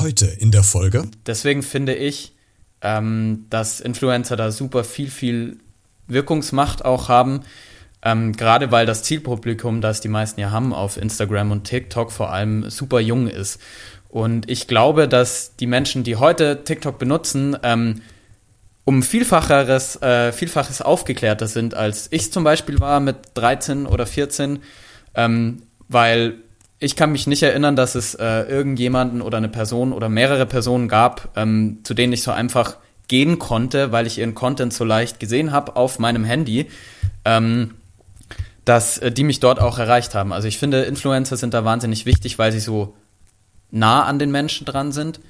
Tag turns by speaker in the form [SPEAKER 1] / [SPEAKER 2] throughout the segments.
[SPEAKER 1] heute in der Folge?
[SPEAKER 2] Deswegen finde ich, ähm, dass Influencer da super viel, viel Wirkungsmacht auch haben. Ähm, Gerade weil das Zielpublikum, das die meisten ja haben auf Instagram und TikTok vor allem super jung ist. Und ich glaube, dass die Menschen, die heute TikTok benutzen, ähm, um Vielfacheres, äh, Vielfaches aufgeklärter sind, als ich zum Beispiel war mit 13 oder 14, ähm, weil ich kann mich nicht erinnern, dass es äh, irgendjemanden oder eine Person oder mehrere Personen gab, ähm, zu denen ich so einfach gehen konnte, weil ich ihren Content so leicht gesehen habe auf meinem Handy, ähm, dass äh, die mich dort auch erreicht haben. Also ich finde, Influencer sind da wahnsinnig wichtig, weil sie so nah an den Menschen dran sind.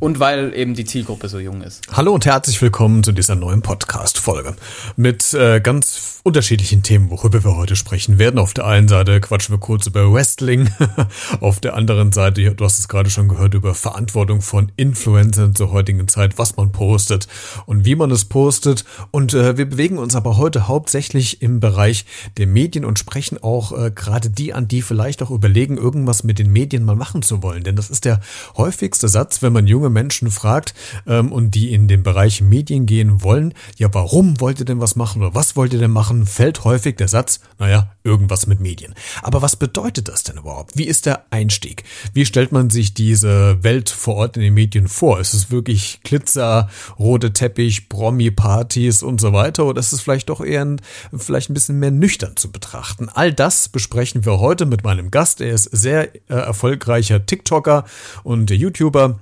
[SPEAKER 2] Und weil eben die Zielgruppe so jung ist.
[SPEAKER 1] Hallo und herzlich willkommen zu dieser neuen Podcast-Folge mit äh, ganz unterschiedlichen Themen, worüber wir heute sprechen werden. Auf der einen Seite quatschen wir kurz über Wrestling, auf der anderen Seite, du hast es gerade schon gehört, über Verantwortung von Influencern zur heutigen Zeit, was man postet und wie man es postet. Und äh, wir bewegen uns aber heute hauptsächlich im Bereich der Medien und sprechen auch äh, gerade die an, die vielleicht auch überlegen, irgendwas mit den Medien mal machen zu wollen. Denn das ist der häufigste Satz, wenn man junge Menschen fragt ähm, und die in den Bereich Medien gehen wollen, ja, warum wollt ihr denn was machen oder was wollt ihr denn machen, fällt häufig der Satz, naja, irgendwas mit Medien. Aber was bedeutet das denn überhaupt? Wie ist der Einstieg? Wie stellt man sich diese Welt vor Ort in den Medien vor? Ist es wirklich Glitzer, rote Teppich, Promi-Partys und so weiter? Oder ist es vielleicht doch eher ein, vielleicht ein bisschen mehr nüchtern zu betrachten? All das besprechen wir heute mit meinem Gast. Er ist sehr äh, erfolgreicher TikToker und YouTuber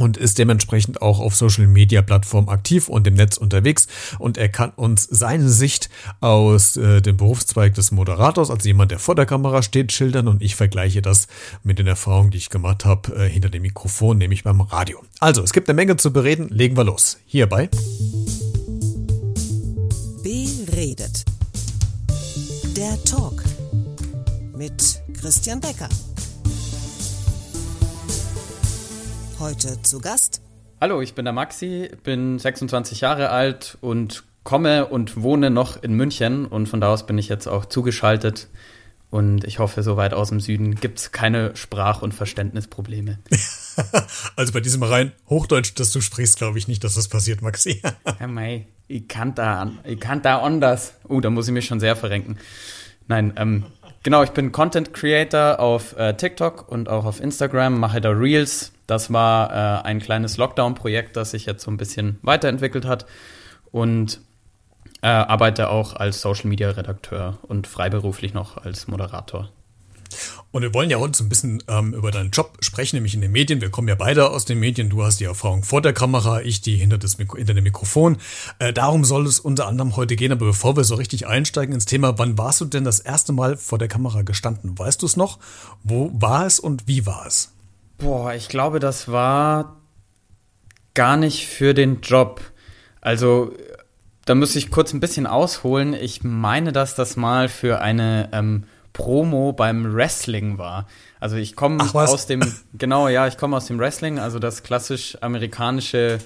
[SPEAKER 1] und ist dementsprechend auch auf Social Media Plattformen aktiv und im Netz unterwegs und er kann uns seine Sicht aus äh, dem Berufszweig des Moderators, also jemand, der vor der Kamera steht, schildern und ich vergleiche das mit den Erfahrungen, die ich gemacht habe äh, hinter dem Mikrofon, nämlich beim Radio. Also, es gibt eine Menge zu bereden, legen wir los. Hierbei
[SPEAKER 3] Beredet. Der Talk mit Christian Becker. Heute zu Gast.
[SPEAKER 2] Hallo, ich bin der Maxi, bin 26 Jahre alt und komme und wohne noch in München und von da aus bin ich jetzt auch zugeschaltet und ich hoffe, so weit aus dem Süden gibt es keine Sprach- und Verständnisprobleme.
[SPEAKER 1] also bei diesem rein Hochdeutsch, das du sprichst, glaube ich nicht, dass das passiert, Maxi.
[SPEAKER 2] ja, mei, ich kann da, ich kann da anders. Oh, da muss ich mich schon sehr verrenken. Nein, ähm, genau, ich bin Content Creator auf äh, TikTok und auch auf Instagram, mache da Reels, das war äh, ein kleines Lockdown-Projekt, das sich jetzt so ein bisschen weiterentwickelt hat und äh, arbeite auch als Social-Media-Redakteur und freiberuflich noch als Moderator.
[SPEAKER 1] Und wir wollen ja heute so ein bisschen ähm, über deinen Job sprechen, nämlich in den Medien. Wir kommen ja beide aus den Medien. Du hast die Erfahrung vor der Kamera, ich die hinter, das Mikro hinter dem Mikrofon. Äh, darum soll es unter anderem heute gehen. Aber bevor wir so richtig einsteigen ins Thema, wann warst du denn das erste Mal vor der Kamera gestanden? Weißt du es noch? Wo war es und wie war es?
[SPEAKER 2] Boah, ich glaube, das war gar nicht für den Job. Also, da muss ich kurz ein bisschen ausholen. Ich meine, dass das mal für eine ähm, Promo beim Wrestling war. Also ich komme aus dem, genau, ja, ich komme aus dem Wrestling, also das klassisch amerikanische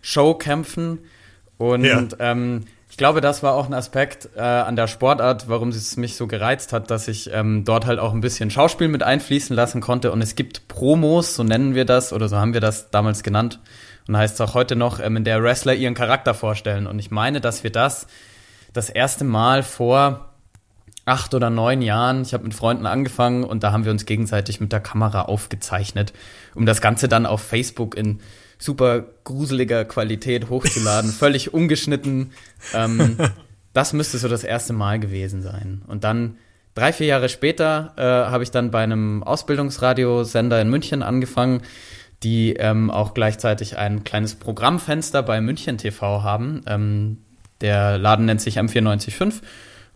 [SPEAKER 2] Showkämpfen. Und ja. ähm, ich glaube, das war auch ein Aspekt äh, an der Sportart, warum es mich so gereizt hat, dass ich ähm, dort halt auch ein bisschen Schauspiel mit einfließen lassen konnte. Und es gibt Promos, so nennen wir das, oder so haben wir das damals genannt. Und heißt es auch heute noch, ähm, in der Wrestler ihren Charakter vorstellen. Und ich meine, dass wir das das erste Mal vor acht oder neun Jahren, ich habe mit Freunden angefangen und da haben wir uns gegenseitig mit der Kamera aufgezeichnet, um das Ganze dann auf Facebook in super gruseliger Qualität hochzuladen, völlig ungeschnitten. Ähm, das müsste so das erste Mal gewesen sein. Und dann drei, vier Jahre später äh, habe ich dann bei einem Ausbildungsradiosender in München angefangen, die ähm, auch gleichzeitig ein kleines Programmfenster bei München TV haben. Ähm, der Laden nennt sich M945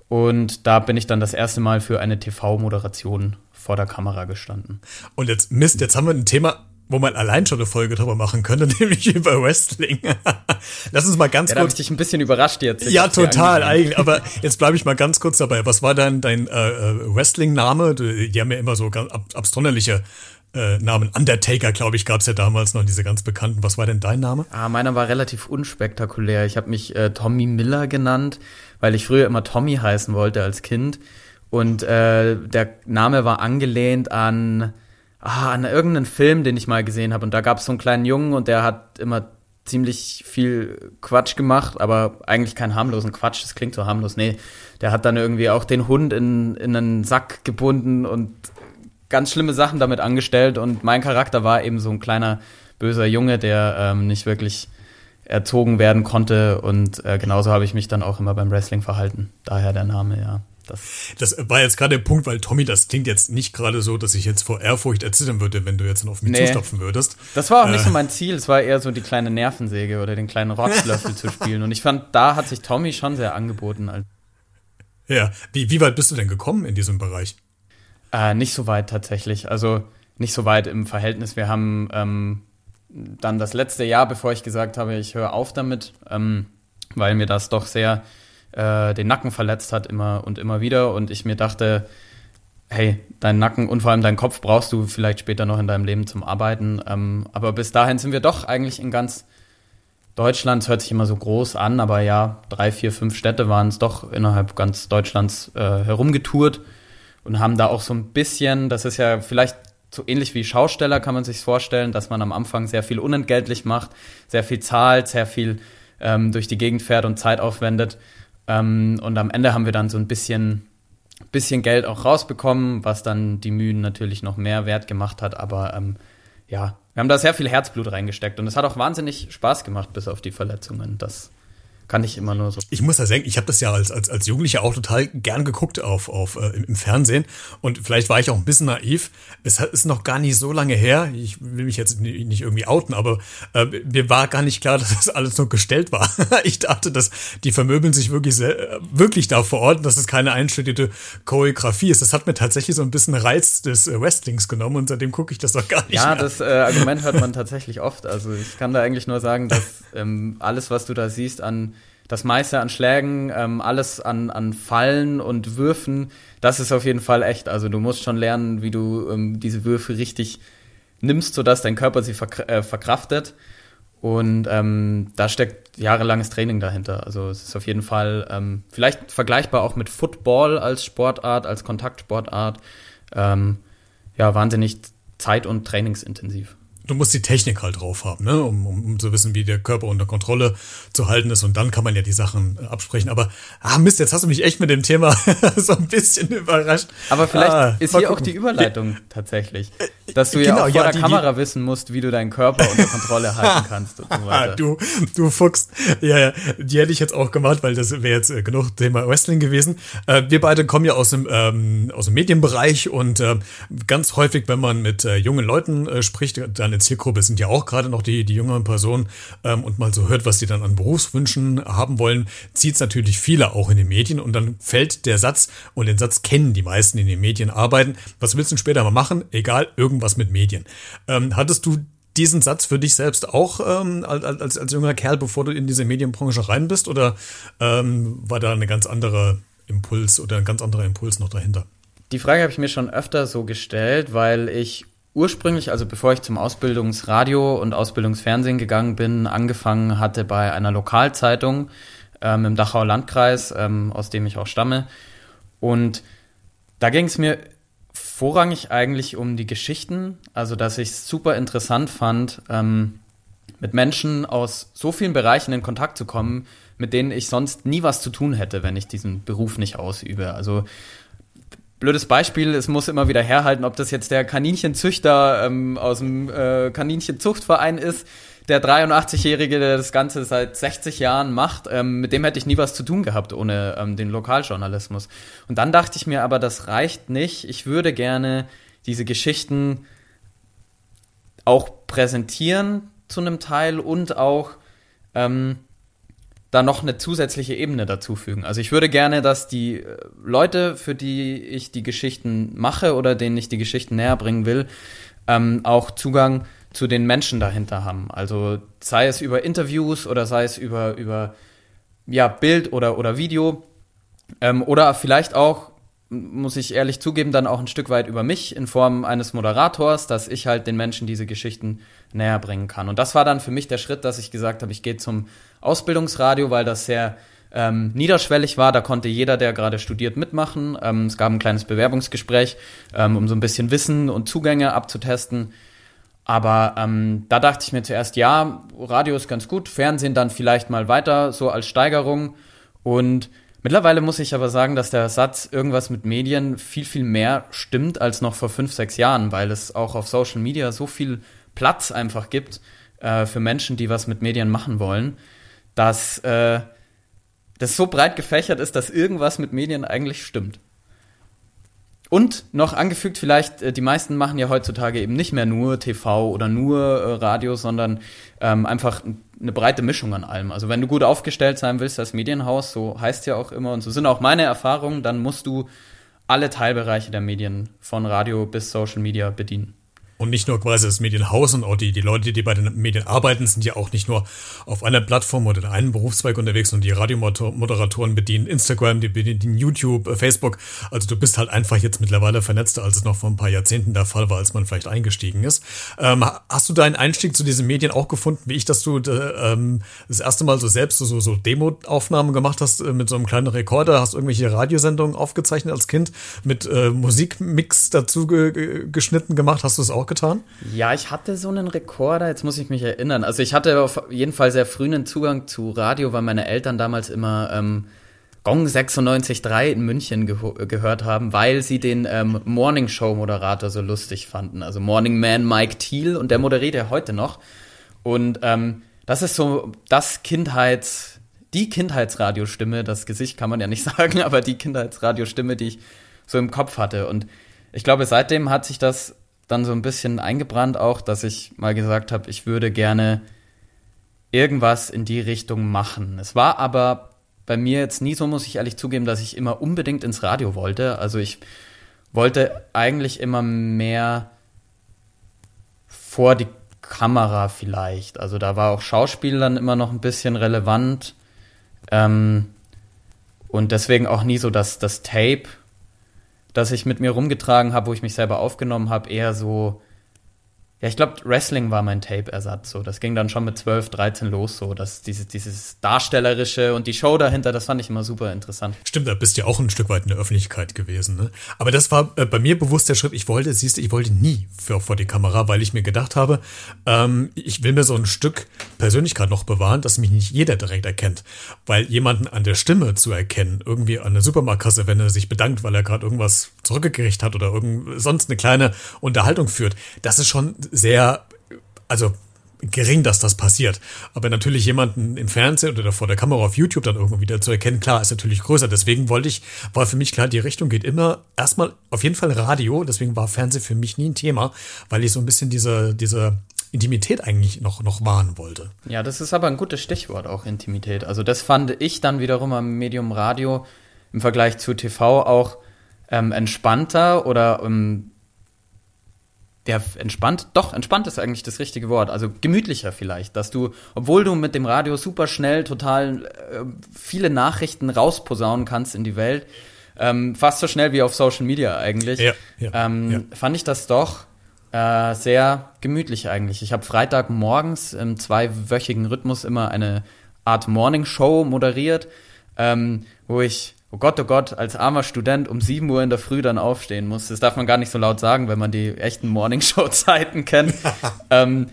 [SPEAKER 2] und da bin ich dann das erste Mal für eine TV-Moderation vor der Kamera gestanden.
[SPEAKER 1] Und jetzt, Mist, jetzt haben wir ein Thema, wo man allein schon eine Folge drüber machen könnte, nämlich über Wrestling. Lass uns mal ganz
[SPEAKER 2] ja,
[SPEAKER 1] kurz.
[SPEAKER 2] Da hab ich dich ein bisschen überrascht jetzt.
[SPEAKER 1] Ja, total eigentlich. Aber jetzt bleibe ich mal ganz kurz dabei. Was war dann dein äh, äh Wrestling-Name? Die haben ja immer so ganz ab abstrunderliche äh, Namen. Undertaker, glaube ich, gab es ja damals noch, diese ganz bekannten. Was war denn dein Name?
[SPEAKER 2] Ah, meiner war relativ unspektakulär. Ich habe mich äh, Tommy Miller genannt, weil ich früher immer Tommy heißen wollte als Kind. Und äh, der Name war angelehnt an ah, an irgendeinen Film, den ich mal gesehen habe. Und da gab es so einen kleinen Jungen und der hat immer ziemlich viel Quatsch gemacht, aber eigentlich keinen harmlosen Quatsch. Das klingt so harmlos. Nee, der hat dann irgendwie auch den Hund in, in einen Sack gebunden und ganz schlimme Sachen damit angestellt. Und mein Charakter war eben so ein kleiner böser Junge, der ähm, nicht wirklich erzogen werden konnte. Und äh, genauso habe ich mich dann auch immer beim Wrestling verhalten. Daher der Name, ja.
[SPEAKER 1] Das, das war jetzt gerade der Punkt, weil Tommy, das klingt jetzt nicht gerade so, dass ich jetzt vor Ehrfurcht erzittern würde, wenn du jetzt auf mich nee, zustopfen würdest.
[SPEAKER 2] Das war auch äh, nicht so mein Ziel. Es war eher so die kleine Nervensäge oder den kleinen Rotzlöffel zu spielen. Und ich fand, da hat sich Tommy schon sehr angeboten.
[SPEAKER 1] Ja, wie, wie weit bist du denn gekommen in diesem Bereich?
[SPEAKER 2] Äh, nicht so weit tatsächlich. Also nicht so weit im Verhältnis. Wir haben ähm, dann das letzte Jahr, bevor ich gesagt habe, ich höre auf damit, ähm, weil mir das doch sehr äh, den Nacken verletzt hat, immer und immer wieder. Und ich mir dachte, hey, deinen Nacken und vor allem deinen Kopf brauchst du vielleicht später noch in deinem Leben zum Arbeiten. Ähm, aber bis dahin sind wir doch eigentlich in ganz Deutschland, es hört sich immer so groß an, aber ja, drei, vier, fünf Städte waren es doch innerhalb ganz Deutschlands äh, herumgetourt und haben da auch so ein bisschen, das ist ja vielleicht so ähnlich wie Schausteller kann man sich vorstellen, dass man am Anfang sehr viel unentgeltlich macht, sehr viel zahlt, sehr viel ähm, durch die Gegend fährt und Zeit aufwendet. Ähm, und am Ende haben wir dann so ein bisschen, bisschen Geld auch rausbekommen, was dann die Mühen natürlich noch mehr wert gemacht hat. Aber ähm, ja, wir haben da sehr viel Herzblut reingesteckt und es hat auch wahnsinnig Spaß gemacht, bis auf die Verletzungen. Das kann ich immer nur so.
[SPEAKER 1] Ich muss ja sagen, ich habe das ja als, als, als Jugendlicher auch total gern geguckt auf, auf, äh, im Fernsehen. Und vielleicht war ich auch ein bisschen naiv. Es ist noch gar nicht so lange her. Ich will mich jetzt nicht irgendwie outen, aber äh, mir war gar nicht klar, dass das alles nur gestellt war. ich dachte, dass die vermöbeln sich wirklich, sehr, wirklich da vor Ort, dass es keine einstudierte Choreografie ist. Das hat mir tatsächlich so ein bisschen Reiz des äh, Wrestlings genommen und seitdem gucke ich das doch gar nicht
[SPEAKER 2] ja,
[SPEAKER 1] mehr.
[SPEAKER 2] Ja, das äh, Argument hört man tatsächlich oft. Also ich kann da eigentlich nur sagen, dass ähm, alles, was du da siehst an das meiste an Schlägen, ähm, alles an, an Fallen und Würfen, das ist auf jeden Fall echt. Also du musst schon lernen, wie du ähm, diese Würfe richtig nimmst, sodass dein Körper sie verk äh, verkraftet. Und ähm, da steckt jahrelanges Training dahinter. Also es ist auf jeden Fall ähm, vielleicht vergleichbar auch mit Football als Sportart, als Kontaktsportart. Ähm, ja, wahnsinnig zeit- und trainingsintensiv
[SPEAKER 1] du musst die Technik halt drauf haben, ne? um, um, um zu wissen, wie der Körper unter Kontrolle zu halten ist. Und dann kann man ja die Sachen äh, absprechen. Aber, ah Mist, jetzt hast du mich echt mit dem Thema so ein bisschen überrascht.
[SPEAKER 2] Aber vielleicht ah, ist hier gucken. auch die Überleitung ja. tatsächlich. Äh, dass du genau, ja auch vor ja, der die, Kamera wissen musst, wie du deinen Körper unter Kontrolle halten kannst und so weiter.
[SPEAKER 1] Du, du Fuchs. Ja, ja, die hätte ich jetzt auch gemacht, weil das wäre jetzt äh, genug Thema Wrestling gewesen. Äh, wir beide kommen ja aus dem, ähm, aus dem Medienbereich und äh, ganz häufig, wenn man mit äh, jungen Leuten äh, spricht, dann Zielgruppe sind ja auch gerade noch die, die jüngeren Personen ähm, und mal so hört, was die dann an Berufswünschen haben wollen, zieht es natürlich viele auch in den Medien und dann fällt der Satz und den Satz kennen die meisten, die in den Medien arbeiten. Was willst du später mal machen? Egal, irgendwas mit Medien. Ähm, hattest du diesen Satz für dich selbst auch ähm, als, als junger Kerl, bevor du in diese Medienbranche rein bist? Oder ähm, war da eine ganz andere Impuls oder ein ganz anderer Impuls noch dahinter?
[SPEAKER 2] Die Frage habe ich mir schon öfter so gestellt, weil ich ursprünglich, also bevor ich zum Ausbildungsradio und Ausbildungsfernsehen gegangen bin, angefangen hatte bei einer Lokalzeitung ähm, im Dachauer Landkreis, ähm, aus dem ich auch stamme. Und da ging es mir vorrangig eigentlich um die Geschichten, also dass ich es super interessant fand, ähm, mit Menschen aus so vielen Bereichen in Kontakt zu kommen, mit denen ich sonst nie was zu tun hätte, wenn ich diesen Beruf nicht ausübe. Also blödes Beispiel, es muss immer wieder herhalten, ob das jetzt der Kaninchenzüchter ähm, aus dem äh, Kaninchenzuchtverein ist, der 83-Jährige, der das Ganze seit 60 Jahren macht, ähm, mit dem hätte ich nie was zu tun gehabt ohne ähm, den Lokaljournalismus. Und dann dachte ich mir aber, das reicht nicht. Ich würde gerne diese Geschichten auch präsentieren zu einem Teil und auch ähm, da noch eine zusätzliche Ebene dazufügen. Also ich würde gerne, dass die äh, Leute, für die ich die Geschichten mache oder denen ich die Geschichten näher bringen will, ähm, auch Zugang zu den Menschen dahinter haben. Also sei es über Interviews oder sei es über, über ja, Bild oder, oder Video ähm, oder vielleicht auch, muss ich ehrlich zugeben, dann auch ein Stück weit über mich in Form eines Moderators, dass ich halt den Menschen diese Geschichten näher bringen kann. Und das war dann für mich der Schritt, dass ich gesagt habe, ich gehe zum Ausbildungsradio, weil das sehr ähm, niederschwellig war. Da konnte jeder, der gerade studiert, mitmachen. Ähm, es gab ein kleines Bewerbungsgespräch, ähm, um so ein bisschen Wissen und Zugänge abzutesten. Aber ähm, da dachte ich mir zuerst, ja, Radio ist ganz gut, Fernsehen dann vielleicht mal weiter, so als Steigerung. Und mittlerweile muss ich aber sagen, dass der Satz irgendwas mit Medien viel, viel mehr stimmt als noch vor fünf, sechs Jahren, weil es auch auf Social Media so viel Platz einfach gibt äh, für Menschen, die was mit Medien machen wollen, dass äh, das so breit gefächert ist, dass irgendwas mit Medien eigentlich stimmt. Und noch angefügt vielleicht, äh, die meisten machen ja heutzutage eben nicht mehr nur TV oder nur äh, Radio, sondern ähm, einfach eine breite Mischung an allem. Also wenn du gut aufgestellt sein willst als Medienhaus, so heißt ja auch immer und so sind auch meine Erfahrungen, dann musst du alle Teilbereiche der Medien von Radio bis Social Media bedienen.
[SPEAKER 1] Und nicht nur quasi das Medienhaus und auch die, die Leute, die bei den Medien arbeiten, sind ja auch nicht nur auf einer Plattform oder in einem Berufszweig unterwegs und die Radiomoderatoren bedienen Instagram, die bedienen YouTube, äh, Facebook. Also du bist halt einfach jetzt mittlerweile vernetzter, als es noch vor ein paar Jahrzehnten der Fall war, als man vielleicht eingestiegen ist. Ähm, hast du deinen Einstieg zu diesen Medien auch gefunden, wie ich, dass du äh, ähm, das erste Mal so selbst so, so Demo-Aufnahmen gemacht hast äh, mit so einem kleinen Rekorder, hast irgendwelche Radiosendungen aufgezeichnet als Kind, mit äh, Musikmix dazu ge geschnitten gemacht, hast du es auch getan?
[SPEAKER 2] Ja, ich hatte so einen Rekorder, jetzt muss ich mich erinnern. Also ich hatte auf jeden Fall sehr früh einen Zugang zu Radio, weil meine Eltern damals immer ähm, Gong 96.3 in München ge gehört haben, weil sie den ähm, Morning Show Moderator so lustig fanden. Also Morning Man Mike Thiel und der moderiert ja heute noch. Und ähm, das ist so das Kindheits, die Kindheitsradiostimme, das Gesicht kann man ja nicht sagen, aber die Kindheitsradiostimme, die ich so im Kopf hatte. Und ich glaube, seitdem hat sich das dann so ein bisschen eingebrannt auch, dass ich mal gesagt habe, ich würde gerne irgendwas in die Richtung machen. Es war aber bei mir jetzt nie so, muss ich ehrlich zugeben, dass ich immer unbedingt ins Radio wollte. Also ich wollte eigentlich immer mehr vor die Kamera vielleicht. Also da war auch Schauspiel dann immer noch ein bisschen relevant. Ähm, und deswegen auch nie so das, das Tape das ich mit mir rumgetragen habe, wo ich mich selber aufgenommen habe, eher so ja, ich glaube, Wrestling war mein Tape-Ersatz. So, das ging dann schon mit 12, 13 los. So, dass dieses, dieses Darstellerische und die Show dahinter, das fand ich immer super interessant.
[SPEAKER 1] Stimmt, da bist du ja auch ein Stück weit in der Öffentlichkeit gewesen. Ne? Aber das war äh, bei mir bewusst der Schritt. Ich wollte, siehst du, ich wollte nie für, vor die Kamera, weil ich mir gedacht habe, ähm, ich will mir so ein Stück Persönlichkeit noch bewahren, dass mich nicht jeder direkt erkennt. Weil jemanden an der Stimme zu erkennen, irgendwie an der Supermarktkasse, wenn er sich bedankt, weil er gerade irgendwas zurückgekriegt hat oder irgend, sonst eine kleine Unterhaltung führt, das ist schon sehr, also gering, dass das passiert. Aber natürlich jemanden im Fernsehen oder vor der Kamera auf YouTube dann irgendwo wieder zu erkennen, klar, ist natürlich größer. Deswegen wollte ich, war für mich klar, die Richtung geht immer erstmal auf jeden Fall Radio. Deswegen war Fernsehen für mich nie ein Thema, weil ich so ein bisschen diese, diese Intimität eigentlich noch, noch wahren wollte.
[SPEAKER 2] Ja, das ist aber ein gutes Stichwort, auch Intimität. Also das fand ich dann wiederum am Medium Radio im Vergleich zu TV auch ähm, entspannter oder ähm, ja, entspannt, doch, entspannt ist eigentlich das richtige Wort. Also gemütlicher vielleicht, dass du, obwohl du mit dem Radio super schnell total äh, viele Nachrichten rausposaunen kannst in die Welt, ähm, fast so schnell wie auf Social Media eigentlich, ja, ja, ähm, ja. fand ich das doch äh, sehr gemütlich eigentlich. Ich habe Freitagmorgens im zweiwöchigen Rhythmus immer eine Art Morning Show moderiert, ähm, wo ich oh Gott, oh Gott, als armer Student um 7 Uhr in der Früh dann aufstehen muss. Das darf man gar nicht so laut sagen, wenn man die echten Morningshow-Zeiten kennt. ähm,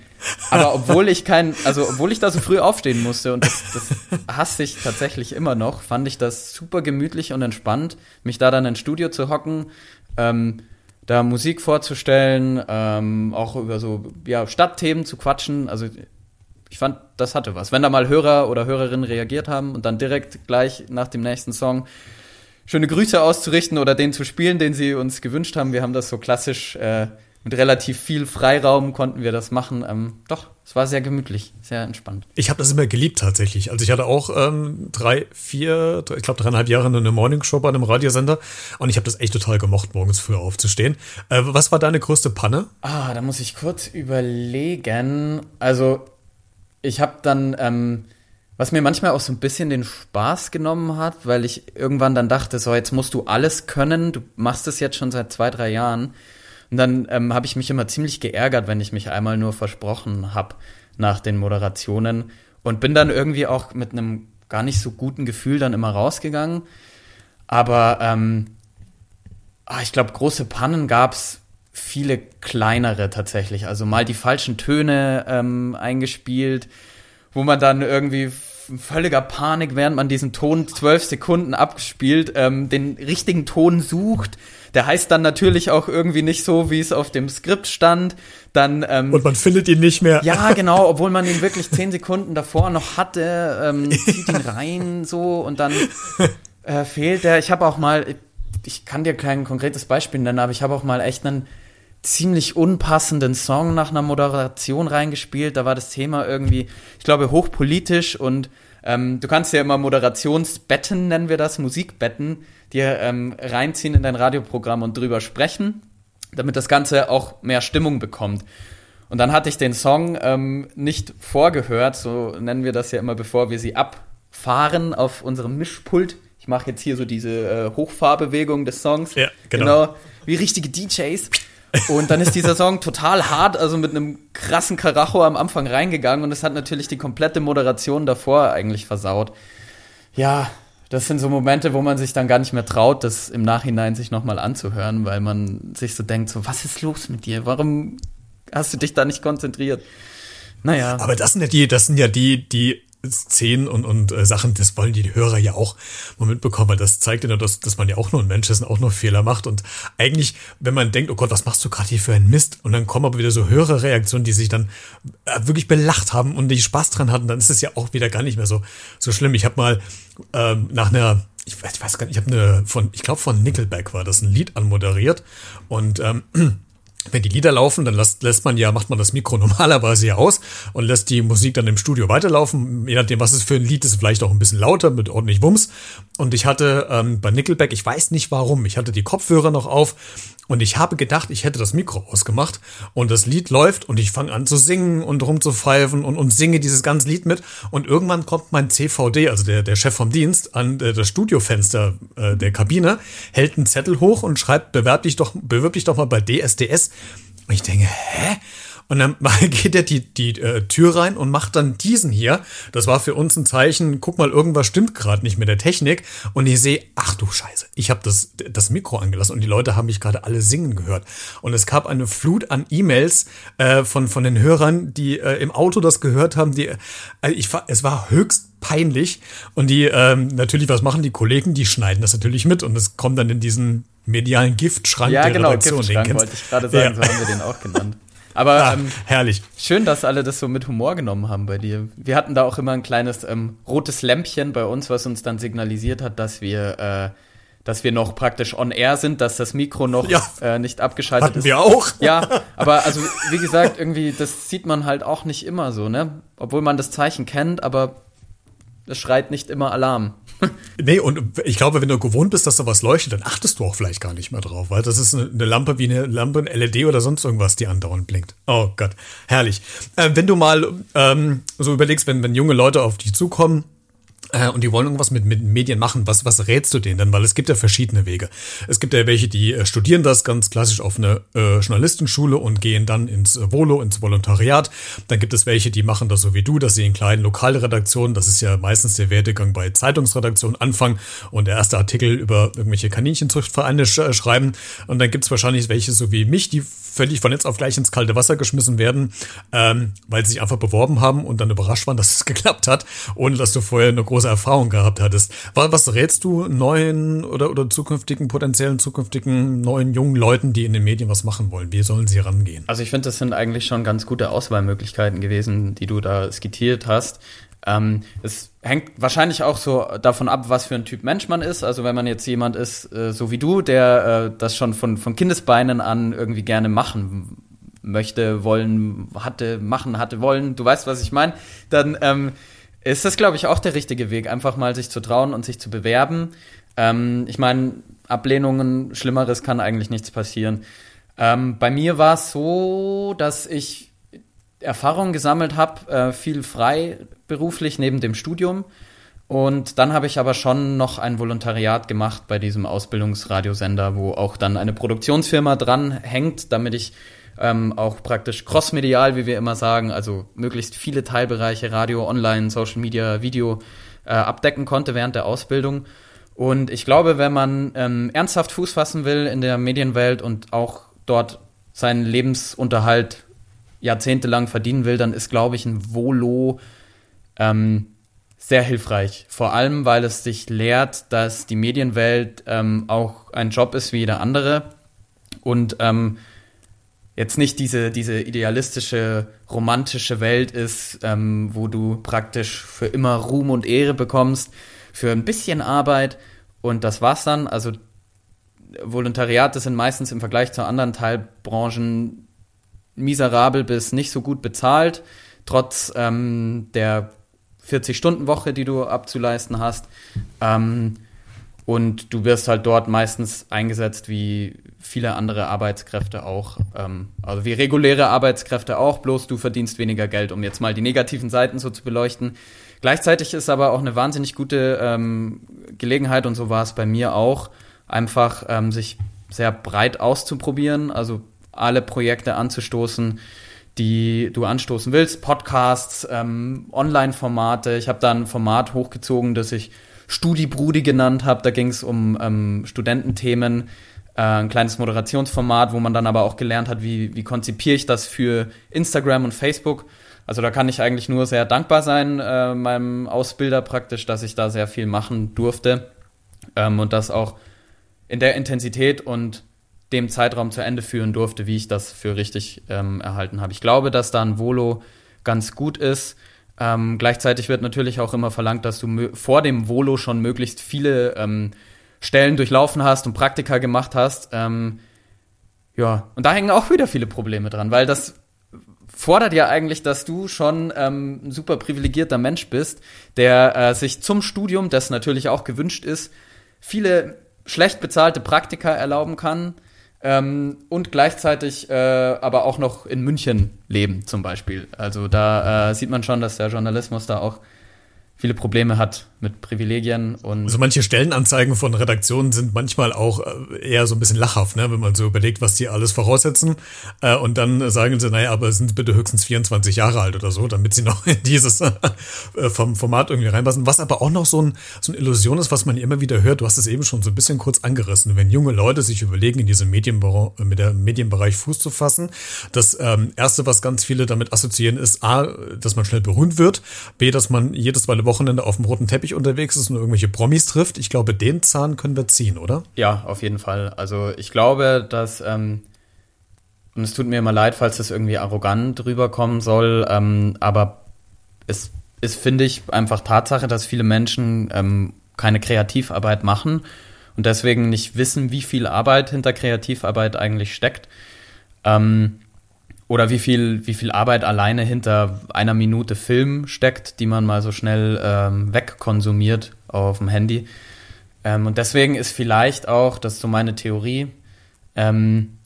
[SPEAKER 2] aber obwohl ich kein, also obwohl ich da so früh aufstehen musste und das, das hasse ich tatsächlich immer noch, fand ich das super gemütlich und entspannt, mich da dann ins Studio zu hocken, ähm, da Musik vorzustellen, ähm, auch über so ja, Stadtthemen zu quatschen. Also ich fand, das hatte was. Wenn da mal Hörer oder Hörerinnen reagiert haben und dann direkt gleich nach dem nächsten Song schöne Grüße auszurichten oder den zu spielen, den sie uns gewünscht haben. Wir haben das so klassisch äh, mit relativ viel Freiraum konnten wir das machen. Ähm, doch, es war sehr gemütlich, sehr entspannt.
[SPEAKER 1] Ich habe das immer geliebt tatsächlich. Also ich hatte auch ähm, drei, vier, ich glaube dreieinhalb Jahre eine Morningshow bei einem Radiosender und ich habe das echt total gemocht, morgens früh aufzustehen. Äh, was war deine größte Panne?
[SPEAKER 2] Ah, da muss ich kurz überlegen. Also ich habe dann, ähm, was mir manchmal auch so ein bisschen den Spaß genommen hat, weil ich irgendwann dann dachte, so jetzt musst du alles können, du machst es jetzt schon seit zwei, drei Jahren. Und dann ähm, habe ich mich immer ziemlich geärgert, wenn ich mich einmal nur versprochen habe nach den Moderationen und bin dann irgendwie auch mit einem gar nicht so guten Gefühl dann immer rausgegangen. Aber ähm, ah, ich glaube, große Pannen gab es viele kleinere tatsächlich. Also mal die falschen Töne ähm, eingespielt, wo man dann irgendwie völliger Panik, während man diesen Ton zwölf Sekunden abgespielt, ähm, den richtigen Ton sucht. Der heißt dann natürlich auch irgendwie nicht so, wie es auf dem Skript stand. Dann, ähm,
[SPEAKER 1] Und man findet ihn nicht mehr.
[SPEAKER 2] Ja, genau, obwohl man ihn wirklich zehn Sekunden davor noch hatte, ähm, zieht ihn rein so und dann äh, fehlt der. Ich habe auch mal, ich kann dir kein konkretes Beispiel nennen, aber ich habe auch mal echt einen ziemlich unpassenden Song nach einer Moderation reingespielt. Da war das Thema irgendwie, ich glaube, hochpolitisch und ähm, du kannst ja immer Moderationsbetten, nennen wir das, Musikbetten, dir ähm, reinziehen in dein Radioprogramm und drüber sprechen, damit das Ganze auch mehr Stimmung bekommt. Und dann hatte ich den Song ähm, nicht vorgehört, so nennen wir das ja immer, bevor wir sie abfahren auf unserem Mischpult. Ich mache jetzt hier so diese äh, Hochfahrbewegung des Songs.
[SPEAKER 1] Ja, genau. genau.
[SPEAKER 2] Wie richtige DJs. Und dann ist dieser Song total hart, also mit einem krassen Karacho am Anfang reingegangen und es hat natürlich die komplette Moderation davor eigentlich versaut. Ja, das sind so Momente, wo man sich dann gar nicht mehr traut, das im Nachhinein sich nochmal anzuhören, weil man sich so denkt, so, was ist los mit dir? Warum hast du dich da nicht konzentriert? Naja.
[SPEAKER 1] Aber das sind ja die, das sind ja die, die Szenen und, und äh, Sachen, das wollen die Hörer ja auch mal mitbekommen, weil das zeigt ja nur, dass, dass man ja auch nur ein Mensch ist und auch nur Fehler macht. Und eigentlich, wenn man denkt, oh Gott, was machst du gerade hier für einen Mist? Und dann kommen aber wieder so höhere Reaktionen, die sich dann äh, wirklich belacht haben und die Spaß dran hatten, dann ist es ja auch wieder gar nicht mehr so, so schlimm. Ich habe mal ähm, nach einer ich weiß, ich weiß gar nicht, ich habe eine von, ich glaube von Nickelback war das ein Lied anmoderiert und ähm, wenn die Lieder laufen, dann lässt, lässt man ja, macht man das Mikro normalerweise ja aus und lässt die Musik dann im Studio weiterlaufen. Je nachdem, was es für ein Lied ist, vielleicht auch ein bisschen lauter mit ordentlich Wumms. Und ich hatte ähm, bei Nickelback, ich weiß nicht warum, ich hatte die Kopfhörer noch auf und ich habe gedacht, ich hätte das Mikro ausgemacht und das Lied läuft und ich fange an zu singen und rumzupfeifen und, und singe dieses ganze Lied mit und irgendwann kommt mein CVD, also der, der Chef vom Dienst, an äh, das Studiofenster äh, der Kabine, hält einen Zettel hoch und schreibt, bewerb dich doch, bewirb dich doch mal bei DSDS. Und ich denke, hä? Und dann geht er die, die äh, Tür rein und macht dann diesen hier. Das war für uns ein Zeichen, guck mal, irgendwas stimmt gerade nicht mit der Technik. Und ich sehe, ach du Scheiße, ich habe das, das Mikro angelassen und die Leute haben mich gerade alle singen gehört. Und es gab eine Flut an E-Mails äh, von, von den Hörern, die äh, im Auto das gehört haben. Die, äh, ich, es war höchst peinlich. Und die, ähm, natürlich, was machen die Kollegen? Die schneiden das natürlich mit und es kommt dann in diesen medialen Giftschrank
[SPEAKER 2] ja, der genau, Redaktion. Giftschrank wollte ich gerade sagen, ja. so haben wir den auch genannt. Aber
[SPEAKER 1] ah, ähm, herrlich.
[SPEAKER 2] Schön, dass alle das so mit Humor genommen haben bei dir. Wir hatten da auch immer ein kleines ähm, rotes Lämpchen bei uns, was uns dann signalisiert hat, dass wir, äh, dass wir noch praktisch on air sind, dass das Mikro noch ja, äh, nicht abgeschaltet
[SPEAKER 1] hatten
[SPEAKER 2] ist.
[SPEAKER 1] wir auch.
[SPEAKER 2] Ja, aber also wie gesagt, irgendwie, das sieht man halt auch nicht immer so, ne? Obwohl man das Zeichen kennt, aber es schreit nicht immer Alarm.
[SPEAKER 1] Nee, und ich glaube, wenn du gewohnt bist, dass da was leuchtet, dann achtest du auch vielleicht gar nicht mehr drauf, weil das ist eine Lampe wie eine Lampe, ein LED oder sonst irgendwas, die andauernd blinkt. Oh Gott, herrlich. Äh, wenn du mal ähm, so überlegst, wenn, wenn junge Leute auf dich zukommen, und die wollen irgendwas mit, mit Medien machen. Was, was rätst du denen denn? Weil es gibt ja verschiedene Wege. Es gibt ja welche, die äh, studieren das ganz klassisch auf eine äh, Journalistenschule und gehen dann ins äh, Volo, ins Volontariat. Dann gibt es welche, die machen das so wie du, dass sie in kleinen Lokalredaktionen, das ist ja meistens der Werdegang bei Zeitungsredaktionen, anfangen und der erste Artikel über irgendwelche Kaninchenzuchtvereine sch äh, schreiben. Und dann gibt es wahrscheinlich welche so wie mich, die völlig von jetzt auf gleich ins kalte Wasser geschmissen werden, ähm, weil sie sich einfach beworben haben und dann überrascht waren, dass es geklappt hat, ohne dass du vorher eine große Erfahrung gehabt hattest. Was rätst du neuen oder, oder zukünftigen, potenziellen zukünftigen neuen jungen Leuten, die in den Medien was machen wollen? Wie sollen sie rangehen?
[SPEAKER 2] Also ich finde, das sind eigentlich schon ganz gute Auswahlmöglichkeiten gewesen, die du da skizziert hast. Ähm, es hängt wahrscheinlich auch so davon ab, was für ein Typ Mensch man ist. Also wenn man jetzt jemand ist, äh, so wie du, der äh, das schon von, von Kindesbeinen an irgendwie gerne machen möchte, wollen, hatte, machen, hatte, wollen, du weißt, was ich meine, dann ähm, ist das, glaube ich, auch der richtige Weg, einfach mal sich zu trauen und sich zu bewerben. Ähm, ich meine, Ablehnungen, Schlimmeres kann eigentlich nichts passieren. Ähm, bei mir war es so, dass ich Erfahrung gesammelt habe, äh, viel frei beruflich neben dem Studium. Und dann habe ich aber schon noch ein Volontariat gemacht bei diesem Ausbildungsradiosender, wo auch dann eine Produktionsfirma dran hängt, damit ich ähm, auch praktisch crossmedial, wie wir immer sagen, also möglichst viele Teilbereiche, Radio, Online, Social Media, Video, äh, abdecken konnte während der Ausbildung. Und ich glaube, wenn man ähm, ernsthaft Fuß fassen will in der Medienwelt und auch dort seinen Lebensunterhalt jahrzehntelang verdienen will, dann ist, glaube ich, ein Volo ähm, sehr hilfreich. Vor allem, weil es dich lehrt, dass die Medienwelt ähm, auch ein Job ist wie jeder andere und ähm, jetzt nicht diese, diese idealistische, romantische Welt ist, ähm, wo du praktisch für immer Ruhm und Ehre bekommst, für ein bisschen Arbeit und das war's dann. Also Volontariate sind meistens im Vergleich zu anderen Teilbranchen miserabel bis nicht so gut bezahlt, trotz ähm, der 40-Stunden-Woche, die du abzuleisten hast. Ähm, und du wirst halt dort meistens eingesetzt wie viele andere Arbeitskräfte auch. Ähm, also wie reguläre Arbeitskräfte auch, bloß du verdienst weniger Geld, um jetzt mal die negativen Seiten so zu beleuchten. Gleichzeitig ist aber auch eine wahnsinnig gute ähm, Gelegenheit, und so war es bei mir auch, einfach ähm, sich sehr breit auszuprobieren, also alle Projekte anzustoßen, die du anstoßen willst, Podcasts, ähm, Online-Formate. Ich habe da ein Format hochgezogen, das ich Studibrudi genannt habe. Da ging es um ähm, Studententhemen, äh, ein kleines Moderationsformat, wo man dann aber auch gelernt hat, wie, wie konzipiere ich das für Instagram und Facebook. Also da kann ich eigentlich nur sehr dankbar sein, äh, meinem Ausbilder praktisch, dass ich da sehr viel machen durfte ähm, und das auch in der Intensität und dem Zeitraum zu Ende führen durfte, wie ich das für richtig ähm, erhalten habe. Ich glaube, dass da ein Volo ganz gut ist. Ähm, gleichzeitig wird natürlich auch immer verlangt, dass du vor dem Volo schon möglichst viele ähm, Stellen durchlaufen hast und Praktika gemacht hast. Ähm, ja, und da hängen auch wieder viele Probleme dran, weil das fordert ja eigentlich, dass du schon ähm, ein super privilegierter Mensch bist, der äh, sich zum Studium, das natürlich auch gewünscht ist, viele schlecht bezahlte Praktika erlauben kann, ähm, und gleichzeitig äh, aber auch noch in München leben zum Beispiel. Also da äh, sieht man schon, dass der Journalismus da auch viele Probleme hat mit Privilegien und.
[SPEAKER 1] Also manche Stellenanzeigen von Redaktionen sind manchmal auch äh, eher so ein bisschen lachhaft, ne? wenn man so überlegt, was die alles voraussetzen. Äh, und dann sagen sie, naja, aber sind bitte höchstens 24 Jahre alt oder so, damit sie noch in dieses äh, vom Format irgendwie reinpassen. Was aber auch noch so, ein, so eine Illusion ist, was man immer wieder hört, du hast es eben schon so ein bisschen kurz angerissen, wenn junge Leute sich überlegen, in diesem Medienbereich, mit der Medienbereich Fuß zu fassen. Das ähm, Erste, was ganz viele damit assoziieren, ist A, dass man schnell berühmt wird, B, dass man jedes zweite Wochenende auf dem roten Teppich unterwegs ist und irgendwelche Promis trifft. Ich glaube, den Zahn können wir ziehen, oder?
[SPEAKER 2] Ja, auf jeden Fall. Also ich glaube, dass, ähm, und es tut mir immer leid, falls das irgendwie arrogant rüberkommen soll, ähm, aber es ist, finde ich, einfach Tatsache, dass viele Menschen ähm, keine Kreativarbeit machen und deswegen nicht wissen, wie viel Arbeit hinter Kreativarbeit eigentlich steckt. Ähm, oder wie viel, wie viel Arbeit alleine hinter einer Minute Film steckt, die man mal so schnell ähm, wegkonsumiert auf dem Handy. Ähm, und deswegen ist vielleicht auch, das ist so meine Theorie, ähm,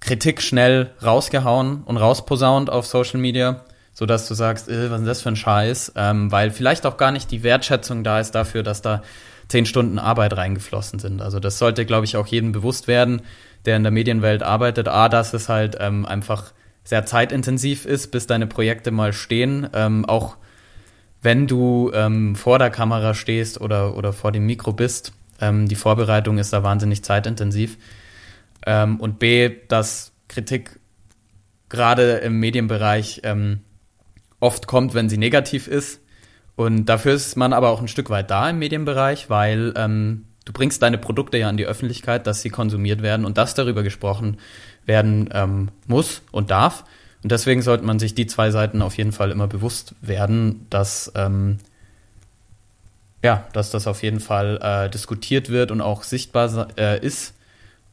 [SPEAKER 2] Kritik schnell rausgehauen und rausposaunt auf Social Media, sodass du sagst, äh, was ist das für ein Scheiß? Ähm, weil vielleicht auch gar nicht die Wertschätzung da ist dafür, dass da zehn Stunden Arbeit reingeflossen sind. Also das sollte, glaube ich, auch jedem bewusst werden, der in der Medienwelt arbeitet. A, dass es halt ähm, einfach sehr zeitintensiv ist, bis deine Projekte mal stehen. Ähm, auch wenn du ähm, vor der Kamera stehst oder, oder vor dem Mikro bist. Ähm, die Vorbereitung ist da wahnsinnig zeitintensiv. Ähm, und B, dass Kritik gerade im Medienbereich ähm, oft kommt, wenn sie negativ ist. Und dafür ist man aber auch ein Stück weit da im Medienbereich, weil ähm, du bringst deine Produkte ja an die Öffentlichkeit, dass sie konsumiert werden und dass darüber gesprochen werden ähm, muss und darf. Und deswegen sollte man sich die zwei Seiten auf jeden Fall immer bewusst werden, dass, ähm, ja, dass das auf jeden Fall äh, diskutiert wird und auch sichtbar äh, ist.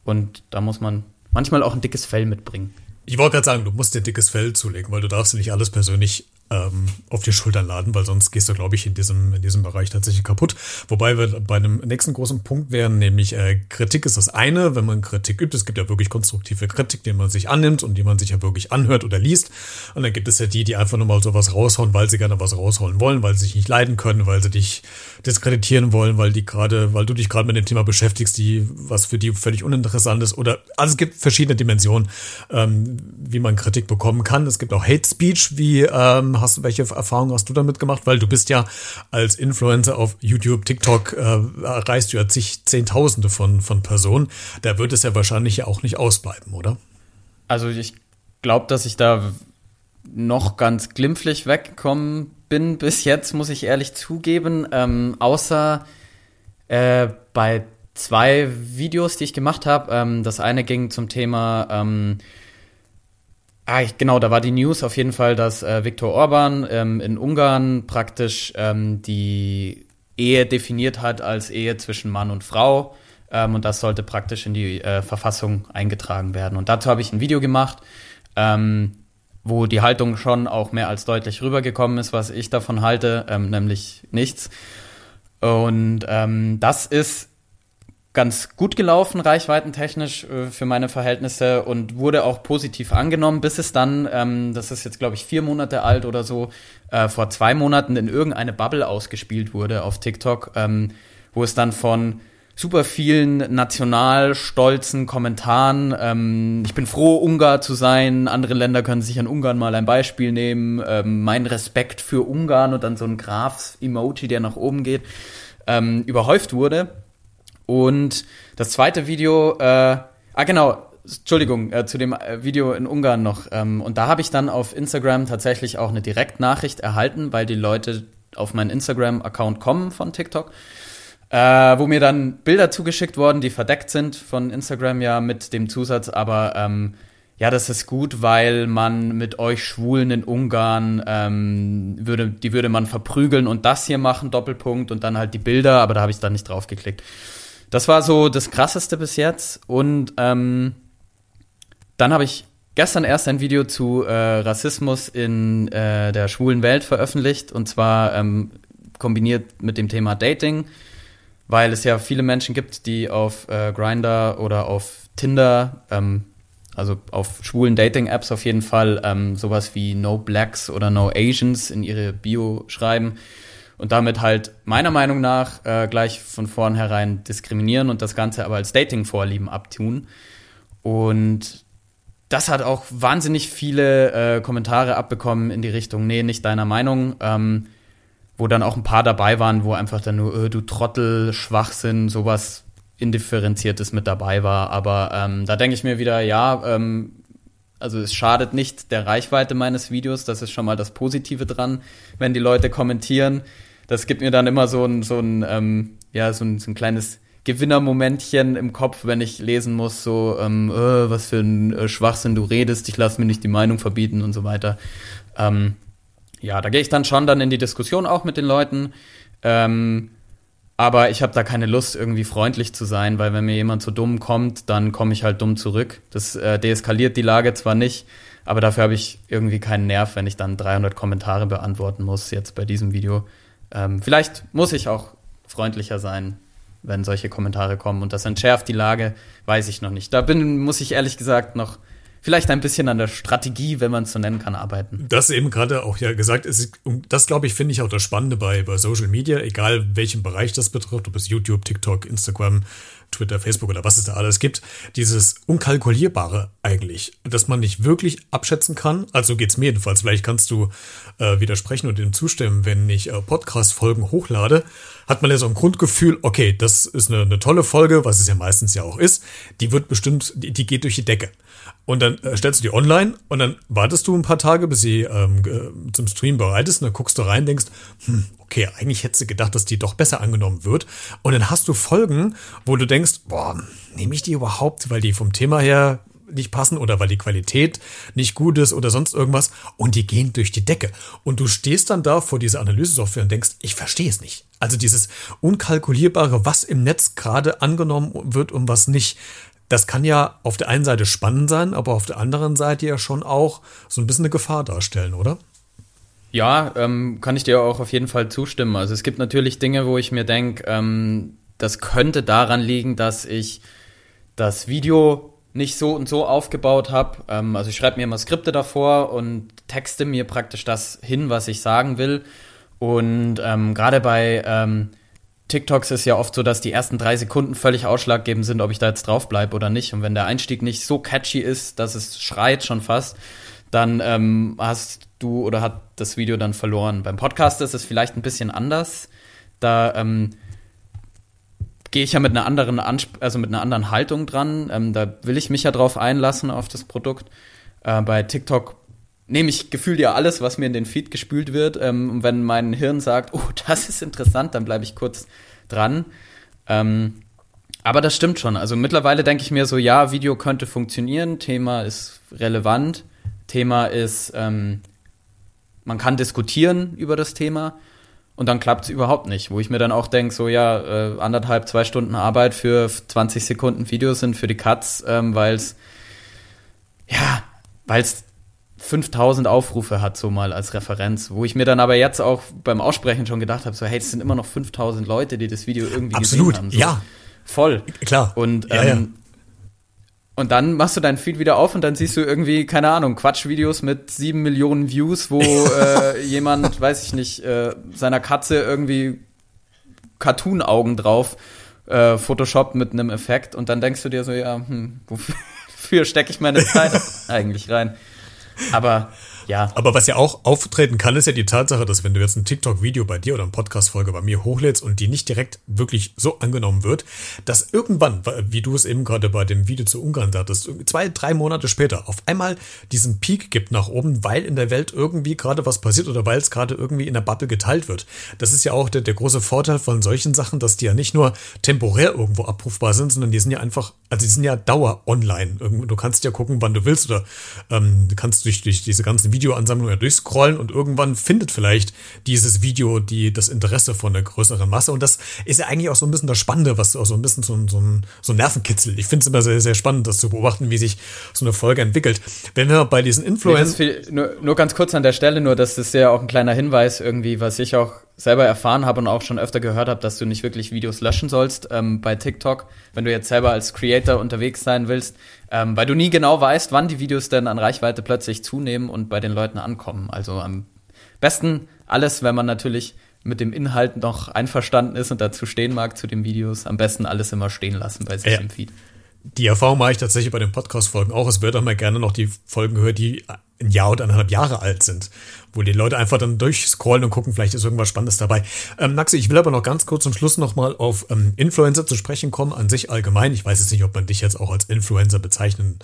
[SPEAKER 2] Und da muss man manchmal auch ein dickes Fell mitbringen.
[SPEAKER 1] Ich wollte gerade sagen, du musst dir dickes Fell zulegen, weil du darfst nicht alles persönlich ähm, auf die Schultern laden, weil sonst gehst du, glaube ich, in diesem, in diesem Bereich tatsächlich kaputt. Wobei wir bei einem nächsten großen Punkt wären, nämlich äh, Kritik ist das eine, wenn man Kritik übt. Es gibt ja wirklich konstruktive Kritik, die man sich annimmt und die man sich ja wirklich anhört oder liest. Und dann gibt es ja die, die einfach nur mal sowas raushauen, weil sie gerne was rausholen wollen, weil sie sich nicht leiden können, weil sie dich diskreditieren wollen, weil die gerade, weil du dich gerade mit dem Thema beschäftigst, die, was für die völlig uninteressant ist. Oder also es gibt verschiedene Dimensionen, ähm, wie man Kritik bekommen kann. Es gibt auch Hate Speech, wie ähm, davon? Hast, welche Erfahrungen hast du damit gemacht? Weil du bist ja als Influencer auf YouTube, TikTok, äh, erreichst du ja zig, Zehntausende von, von Personen. Da wird es ja wahrscheinlich ja auch nicht ausbleiben, oder?
[SPEAKER 2] Also ich glaube, dass ich da noch ganz glimpflich weggekommen bin bis jetzt, muss ich ehrlich zugeben. Ähm, außer äh, bei zwei Videos, die ich gemacht habe. Ähm, das eine ging zum Thema, ähm, ah, ich, genau, da war die News auf jeden Fall, dass äh, Viktor Orban ähm, in Ungarn praktisch ähm, die Ehe definiert hat als Ehe zwischen Mann und Frau. Ähm, und das sollte praktisch in die äh, Verfassung eingetragen werden. Und dazu habe ich ein Video gemacht, ähm, wo die Haltung schon auch mehr als deutlich rübergekommen ist, was ich davon halte, nämlich nichts. Und das ist ganz gut gelaufen, reichweitentechnisch äh, für meine Verhältnisse und wurde auch positiv angenommen, bis es dann, ähm, das ist jetzt glaube ich vier Monate alt oder so, äh, vor zwei Monaten in irgendeine Bubble ausgespielt wurde auf TikTok, ähm, wo es dann von super vielen national stolzen Kommentaren. Ähm, ich bin froh, Ungar zu sein. Andere Länder können sich an Ungarn mal ein Beispiel nehmen. Ähm, mein Respekt für Ungarn und dann so ein Graf-Emoji, der nach oben geht, ähm, überhäuft wurde. Und das zweite Video, äh, ah genau, Entschuldigung, äh, zu dem äh, Video in Ungarn noch. Ähm, und da habe ich dann auf Instagram tatsächlich auch eine Direktnachricht erhalten, weil die Leute auf meinen Instagram-Account kommen von TikTok. Äh, wo mir dann Bilder zugeschickt wurden, die verdeckt sind von Instagram ja mit dem Zusatz, aber ähm, ja, das ist gut, weil man mit euch Schwulen in Ungarn ähm, würde, die würde man verprügeln und das hier machen, Doppelpunkt und dann halt die Bilder, aber da habe ich dann nicht drauf geklickt. Das war so das Krasseste bis jetzt. Und ähm, dann habe ich gestern erst ein Video zu äh, Rassismus in äh, der schwulen Welt veröffentlicht. Und zwar ähm, kombiniert mit dem Thema Dating, weil es ja viele Menschen gibt, die auf äh, Grinder oder auf Tinder, ähm, also auf schwulen Dating-Apps auf jeden Fall, ähm, sowas wie No Blacks oder No Asians in ihre Bio schreiben und damit halt meiner Meinung nach äh, gleich von vornherein diskriminieren und das Ganze aber als Dating-Vorlieben abtun. Und das hat auch wahnsinnig viele äh, Kommentare abbekommen in die Richtung, nee, nicht deiner Meinung. Ähm, wo dann auch ein paar dabei waren, wo einfach dann nur, äh, du Trottel, Schwachsinn, sowas Indifferenziertes mit dabei war. Aber ähm, da denke ich mir wieder, ja, ähm, also es schadet nicht der Reichweite meines Videos, das ist schon mal das Positive dran, wenn die Leute kommentieren das gibt mir dann immer so ein, so ein, ähm, ja, so ein, so ein kleines Gewinnermomentchen im Kopf, wenn ich lesen muss, so, ähm, äh, was für ein äh, Schwachsinn du redest, ich lasse mir nicht die Meinung verbieten und so weiter. Ähm, ja, da gehe ich dann schon dann in die Diskussion auch mit den Leuten. Ähm, aber ich habe da keine Lust, irgendwie freundlich zu sein, weil wenn mir jemand so dumm kommt, dann komme ich halt dumm zurück. Das äh, deeskaliert die Lage zwar nicht, aber dafür habe ich irgendwie keinen Nerv, wenn ich dann 300 Kommentare beantworten muss, jetzt bei diesem Video. Ähm, vielleicht muss ich auch freundlicher sein, wenn solche Kommentare kommen und das entschärft die Lage, weiß ich noch nicht. Da bin, muss ich ehrlich gesagt noch vielleicht ein bisschen an der Strategie, wenn man es so nennen kann, arbeiten.
[SPEAKER 1] Das eben gerade auch ja gesagt, ist, das glaube ich, finde ich auch das Spannende bei, bei Social Media, egal welchen Bereich das betrifft, ob es YouTube, TikTok, Instagram, Twitter, Facebook oder was es da alles gibt, dieses Unkalkulierbare eigentlich, dass man nicht wirklich abschätzen kann. Also geht es mir jedenfalls. Vielleicht kannst du äh, widersprechen und dem zustimmen, wenn ich äh, Podcast-Folgen hochlade, hat man ja so ein Grundgefühl, okay, das ist eine, eine tolle Folge, was es ja meistens ja auch ist. Die wird bestimmt, die, die geht durch die Decke. Und dann äh, stellst du die online und dann wartest du ein paar Tage, bis sie ähm, zum Stream bereit ist. Und dann guckst du rein, denkst, hm, okay, eigentlich hättest du gedacht, dass die doch besser angenommen wird. Und dann hast du Folgen, wo du denkst, boah, nehme ich die überhaupt, weil die vom Thema her nicht passen oder weil die Qualität nicht gut ist oder sonst irgendwas und die gehen durch die Decke. Und du stehst dann da vor dieser Analysesoftware und denkst, ich verstehe es nicht. Also dieses unkalkulierbare, was im Netz gerade angenommen wird und was nicht. Das kann ja auf der einen Seite spannend sein, aber auf der anderen Seite ja schon auch so ein bisschen eine Gefahr darstellen, oder?
[SPEAKER 2] Ja, ähm, kann ich dir auch auf jeden Fall zustimmen. Also es gibt natürlich Dinge, wo ich mir denke, ähm, das könnte daran liegen, dass ich das Video nicht so und so aufgebaut habe. Ähm, also ich schreibe mir immer Skripte davor und texte mir praktisch das hin, was ich sagen will. Und ähm, gerade bei ähm, TikToks ist ja oft so, dass die ersten drei Sekunden völlig ausschlaggebend sind, ob ich da jetzt drauf bleibe oder nicht. Und wenn der Einstieg nicht so catchy ist, dass es schreit schon fast, dann ähm, hast du oder hat das Video dann verloren. Beim Podcast ist es vielleicht ein bisschen anders. Da ähm, gehe ich ja mit einer anderen Ansp also mit einer anderen Haltung dran. Ähm, da will ich mich ja drauf einlassen auf das Produkt. Äh, bei TikTok nehme ich gefühlt ja alles, was mir in den Feed gespült wird. Ähm, und wenn mein Hirn sagt, oh, das ist interessant, dann bleibe ich kurz dran. Ähm, aber das stimmt schon. Also mittlerweile denke ich mir so, ja, Video könnte funktionieren, Thema ist relevant, Thema ist, ähm, man kann diskutieren über das Thema und dann klappt es überhaupt nicht. Wo ich mir dann auch denke, so ja, äh, anderthalb, zwei Stunden Arbeit für 20 Sekunden Videos sind für die Cuts, ähm, weil es, ja, weil es 5000 Aufrufe hat, so mal als Referenz. Wo ich mir dann aber jetzt auch beim Aussprechen schon gedacht habe, so hey, es sind immer noch 5000 Leute, die das Video irgendwie
[SPEAKER 1] Absolut,
[SPEAKER 2] gesehen haben. So,
[SPEAKER 1] ja.
[SPEAKER 2] Voll.
[SPEAKER 1] Klar.
[SPEAKER 2] Und
[SPEAKER 1] ja,
[SPEAKER 2] ähm, und dann machst du dein Feed wieder auf und dann siehst du irgendwie, keine Ahnung, Quatschvideos mit sieben Millionen Views, wo äh, jemand, weiß ich nicht, äh, seiner Katze irgendwie Cartoon-Augen drauf äh, Photoshop mit einem Effekt und dann denkst du dir so, ja, hm, wofür stecke ich meine Zeit eigentlich rein? Aber ja.
[SPEAKER 1] Aber was ja auch auftreten kann, ist ja die Tatsache, dass wenn du jetzt ein TikTok-Video bei dir oder eine Podcast-Folge bei mir hochlädst und die nicht direkt wirklich so angenommen wird, dass irgendwann, wie du es eben gerade bei dem Video zu Ungarn sagtest, zwei, drei Monate später auf einmal diesen Peak gibt nach oben, weil in der Welt irgendwie gerade was passiert oder weil es gerade irgendwie in der Bubble geteilt wird. Das ist ja auch der, der große Vorteil von solchen Sachen, dass die ja nicht nur temporär irgendwo abrufbar sind, sondern die sind ja einfach, also die sind ja dauer online. Du kannst ja gucken, wann du willst oder ähm, kannst durch, durch diese ganzen Videos Videoansammlung ja durchscrollen und irgendwann findet vielleicht dieses Video die, das Interesse von einer größeren Masse. Und das ist ja eigentlich auch so ein bisschen das Spannende, was auch so ein bisschen so ein, so ein, so ein Nervenkitzel. Ich finde es immer sehr, sehr spannend, das zu beobachten, wie sich so eine Folge entwickelt. Wenn wir bei diesen Influencern.
[SPEAKER 2] Nee, nur, nur ganz kurz an der Stelle, nur das ist ja auch ein kleiner Hinweis irgendwie, was ich auch selber erfahren habe und auch schon öfter gehört habe, dass du nicht wirklich Videos löschen sollst ähm, bei TikTok, wenn du jetzt selber als Creator unterwegs sein willst, ähm, weil du nie genau weißt, wann die Videos denn an Reichweite plötzlich zunehmen und bei den Leuten ankommen. Also am besten alles, wenn man natürlich mit dem Inhalt noch einverstanden ist und dazu stehen mag zu den Videos, am besten alles immer stehen lassen bei sich ja. im Feed.
[SPEAKER 1] Die Erfahrung mache ich tatsächlich bei den Podcast-Folgen auch. Es wird auch mal gerne noch die Folgen gehört, die ein Jahr oder eineinhalb Jahre alt sind wo die Leute einfach dann durchscrollen und gucken, vielleicht ist irgendwas Spannendes dabei. Ähm, Naxi, ich will aber noch ganz kurz zum Schluss nochmal auf ähm, Influencer zu sprechen kommen, an sich allgemein. Ich weiß jetzt nicht, ob man dich jetzt auch als Influencer bezeichnen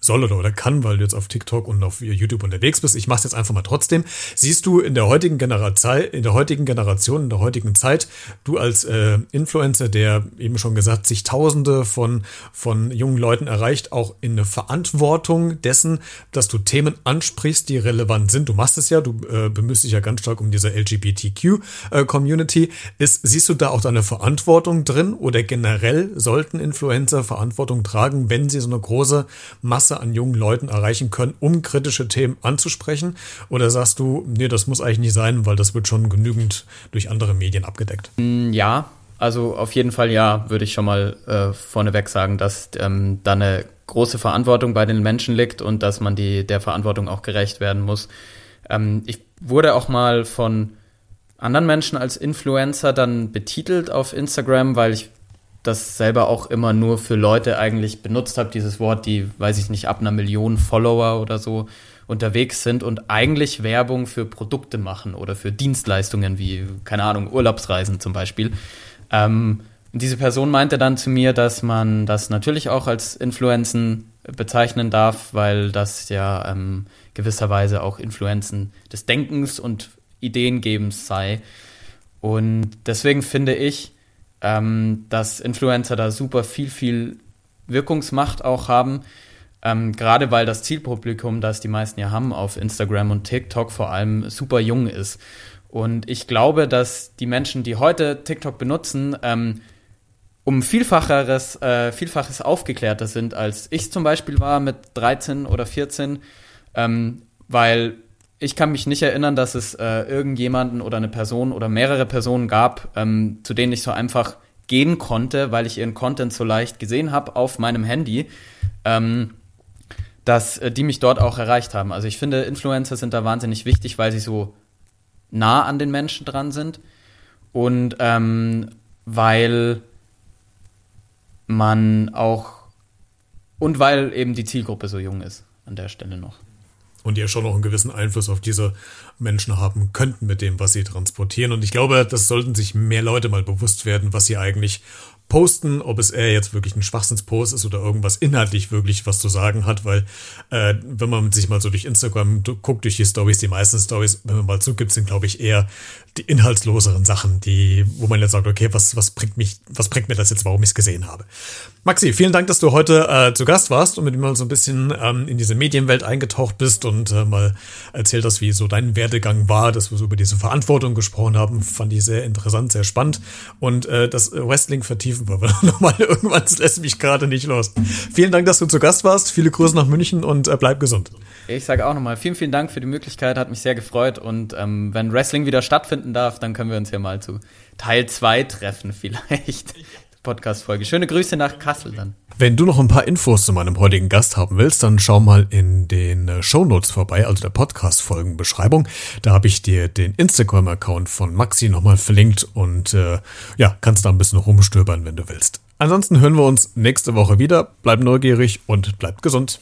[SPEAKER 1] soll oder, oder kann, weil du jetzt auf TikTok und auf YouTube unterwegs bist. Ich mache es jetzt einfach mal trotzdem. Siehst du in der heutigen Generation, in der heutigen Generation, in der heutigen Zeit, du als äh, Influencer, der eben schon gesagt, sich Tausende von, von jungen Leuten erreicht, auch in eine Verantwortung dessen, dass du Themen ansprichst, die relevant sind. Du machst es ja, du äh, bemühst dich ja ganz stark um diese LGBTQ-Community. Äh, siehst du da auch deine Verantwortung drin oder generell sollten Influencer Verantwortung tragen, wenn sie so eine große Masse an jungen Leuten erreichen können, um kritische Themen anzusprechen? Oder sagst du, nee, das muss eigentlich nicht sein, weil das wird schon genügend durch andere Medien abgedeckt?
[SPEAKER 2] Mm, ja, also auf jeden Fall ja, würde ich schon mal äh, vorneweg sagen, dass ähm, da eine große Verantwortung bei den Menschen liegt und dass man die der Verantwortung auch gerecht werden muss. Ähm, ich wurde auch mal von anderen Menschen als Influencer dann betitelt auf Instagram, weil ich das selber auch immer nur für Leute eigentlich benutzt habe, dieses Wort, die, weiß ich nicht, ab einer Million Follower oder so unterwegs sind und eigentlich Werbung für Produkte machen oder für Dienstleistungen wie, keine Ahnung, Urlaubsreisen zum Beispiel. Ähm, diese Person meinte dann zu mir, dass man das natürlich auch als Influenzen bezeichnen darf, weil das ja ähm, gewisserweise auch Influenzen des Denkens und Ideengebens sei. Und deswegen finde ich, ähm, dass Influencer da super viel, viel Wirkungsmacht auch haben. Ähm, gerade weil das Zielpublikum, das die meisten ja haben auf Instagram und TikTok vor allem super jung ist. Und ich glaube, dass die Menschen, die heute TikTok benutzen, ähm, um Vielfacheres, äh, Vielfaches aufgeklärter sind, als ich zum Beispiel war mit 13 oder 14. Ähm, weil ich kann mich nicht erinnern, dass es äh, irgendjemanden oder eine Person oder mehrere Personen gab, ähm, zu denen ich so einfach gehen konnte, weil ich ihren Content so leicht gesehen habe auf meinem Handy, ähm, dass äh, die mich dort auch erreicht haben. Also ich finde, Influencer sind da wahnsinnig wichtig, weil sie so nah an den Menschen dran sind und ähm, weil man auch und weil eben die Zielgruppe so jung ist an der Stelle noch.
[SPEAKER 1] und die ja schon noch einen gewissen Einfluss auf diese Menschen haben könnten mit dem, was sie transportieren. Und ich glaube, das sollten sich mehr Leute mal bewusst werden, was sie eigentlich posten, ob es eher jetzt wirklich ein Schwachsinnspost ist oder irgendwas inhaltlich wirklich was zu sagen hat, weil äh, wenn man sich mal so durch Instagram guckt, durch die Stories, die meisten Stories, wenn man mal zugibt, sind glaube ich eher die inhaltsloseren Sachen, die, wo man jetzt sagt, okay, was, was bringt mich, was bringt mir das jetzt, warum ich es gesehen habe. Maxi, vielen Dank, dass du heute äh, zu Gast warst und mit mir mal so ein bisschen ähm, in diese Medienwelt eingetaucht bist und äh, mal erzählt hast, wie so dein Werdegang war, dass wir so über diese Verantwortung gesprochen haben, fand ich sehr interessant, sehr spannend und äh, das Wrestling vertiefen wir nochmal irgendwann, das lässt mich gerade nicht los. Vielen Dank, dass du zu Gast warst, viele Grüße nach München und äh, bleib gesund.
[SPEAKER 2] Ich sage auch nochmal vielen, vielen Dank für die Möglichkeit, hat mich sehr gefreut und ähm, wenn Wrestling wieder stattfinden darf, dann können wir uns ja mal zu Teil 2 treffen vielleicht. Podcast-Folge. Schöne Grüße nach Kassel dann.
[SPEAKER 1] Wenn du noch ein paar Infos zu meinem heutigen Gast haben willst, dann schau mal in den äh, Show Notes vorbei, also der Podcast-Folgenbeschreibung. Da habe ich dir den Instagram-Account von Maxi nochmal verlinkt und äh, ja, kannst da ein bisschen rumstöbern, wenn du willst. Ansonsten hören wir uns nächste Woche wieder. Bleib neugierig und bleib gesund.